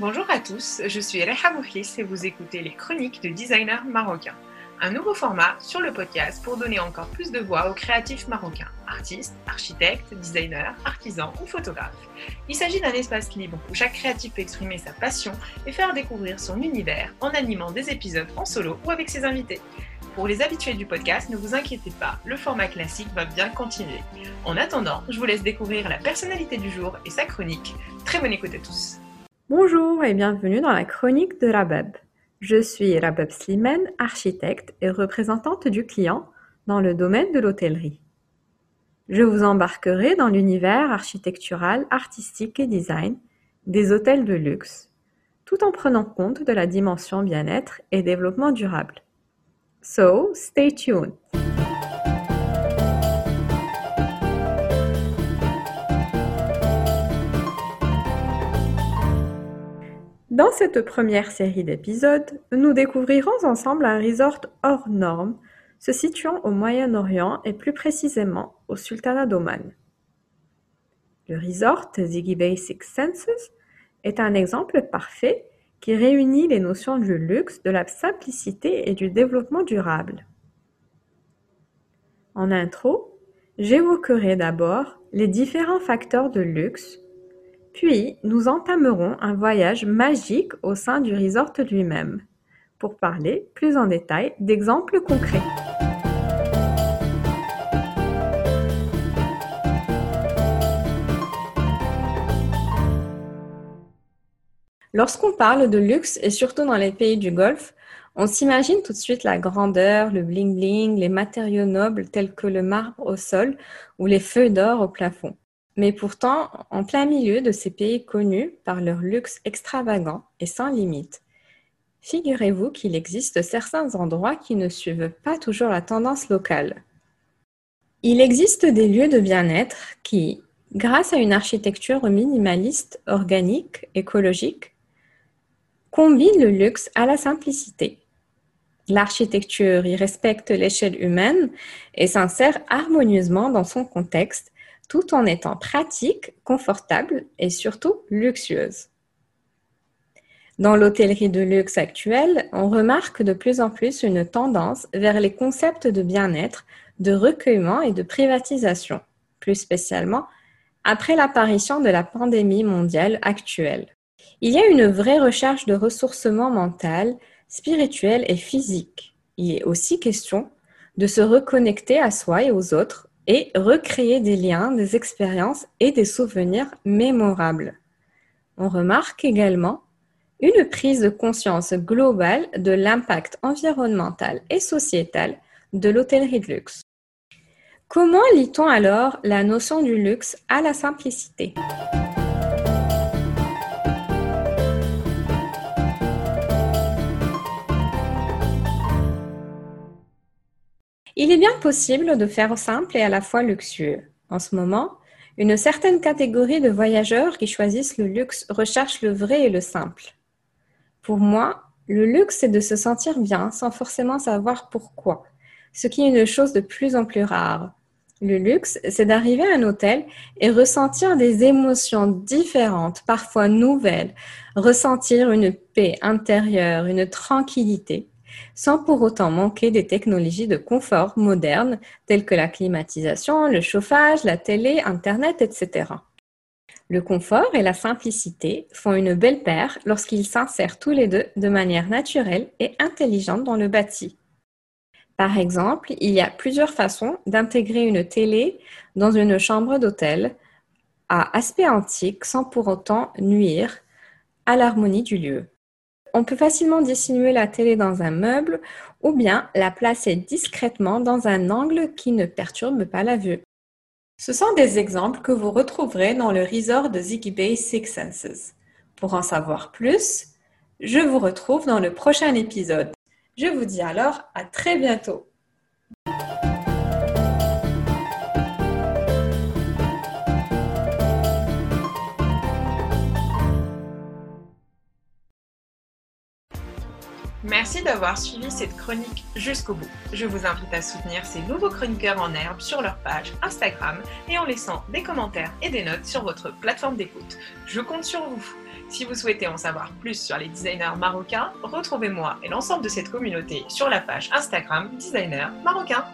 Bonjour à tous, je suis Reha et vous écoutez les chroniques de designers marocains. Un nouveau format sur le podcast pour donner encore plus de voix aux créatifs marocains, artistes, architectes, designers, artisans ou photographes. Il s'agit d'un espace libre où chaque créatif peut exprimer sa passion et faire découvrir son univers en animant des épisodes en solo ou avec ses invités. Pour les habitués du podcast, ne vous inquiétez pas, le format classique va bien continuer. En attendant, je vous laisse découvrir la personnalité du jour et sa chronique. Très bonne écoute à tous. Bonjour et bienvenue dans la chronique de Rabab. Je suis Rabab Slimane, architecte et représentante du client dans le domaine de l'hôtellerie. Je vous embarquerai dans l'univers architectural, artistique et design des hôtels de luxe, tout en prenant compte de la dimension bien-être et développement durable. So, stay tuned! Dans cette première série d'épisodes, nous découvrirons ensemble un resort hors norme se situant au Moyen-Orient et plus précisément au Sultanat d'Oman. Le resort Ziggy Bay Six Senses est un exemple parfait qui réunit les notions du luxe, de la simplicité et du développement durable. En intro, j'évoquerai d'abord les différents facteurs de luxe puis, nous entamerons un voyage magique au sein du resort lui-même, pour parler plus en détail d'exemples concrets. Lorsqu'on parle de luxe, et surtout dans les pays du Golfe, on s'imagine tout de suite la grandeur, le bling-bling, les matériaux nobles tels que le marbre au sol ou les feux d'or au plafond. Mais pourtant, en plein milieu de ces pays connus par leur luxe extravagant et sans limite, figurez-vous qu'il existe certains endroits qui ne suivent pas toujours la tendance locale. Il existe des lieux de bien-être qui, grâce à une architecture minimaliste, organique, écologique, combinent le luxe à la simplicité. L'architecture y respecte l'échelle humaine et s'insère harmonieusement dans son contexte tout en étant pratique, confortable et surtout luxueuse. Dans l'hôtellerie de luxe actuelle, on remarque de plus en plus une tendance vers les concepts de bien-être, de recueillement et de privatisation, plus spécialement après l'apparition de la pandémie mondiale actuelle. Il y a une vraie recherche de ressourcement mental, spirituel et physique. Il est aussi question de se reconnecter à soi et aux autres et recréer des liens, des expériences et des souvenirs mémorables. On remarque également une prise de conscience globale de l'impact environnemental et sociétal de l'hôtellerie de luxe. Comment lit-on alors la notion du luxe à la simplicité? Il est bien possible de faire simple et à la fois luxueux. En ce moment, une certaine catégorie de voyageurs qui choisissent le luxe recherchent le vrai et le simple. Pour moi, le luxe, c'est de se sentir bien sans forcément savoir pourquoi, ce qui est une chose de plus en plus rare. Le luxe, c'est d'arriver à un hôtel et ressentir des émotions différentes, parfois nouvelles, ressentir une paix intérieure, une tranquillité sans pour autant manquer des technologies de confort modernes telles que la climatisation, le chauffage, la télé, Internet, etc. Le confort et la simplicité font une belle paire lorsqu'ils s'insèrent tous les deux de manière naturelle et intelligente dans le bâti. Par exemple, il y a plusieurs façons d'intégrer une télé dans une chambre d'hôtel à aspect antique sans pour autant nuire à l'harmonie du lieu. On peut facilement dissimuler la télé dans un meuble ou bien la placer discrètement dans un angle qui ne perturbe pas la vue. Ce sont des exemples que vous retrouverez dans le resort de Ziggy Bay Six Senses. Pour en savoir plus, je vous retrouve dans le prochain épisode. Je vous dis alors à très bientôt. Merci d'avoir suivi cette chronique jusqu'au bout. Je vous invite à soutenir ces nouveaux chroniqueurs en herbe sur leur page Instagram et en laissant des commentaires et des notes sur votre plateforme d'écoute. Je compte sur vous. Si vous souhaitez en savoir plus sur les designers marocains, retrouvez-moi et l'ensemble de cette communauté sur la page Instagram Designer Marocain.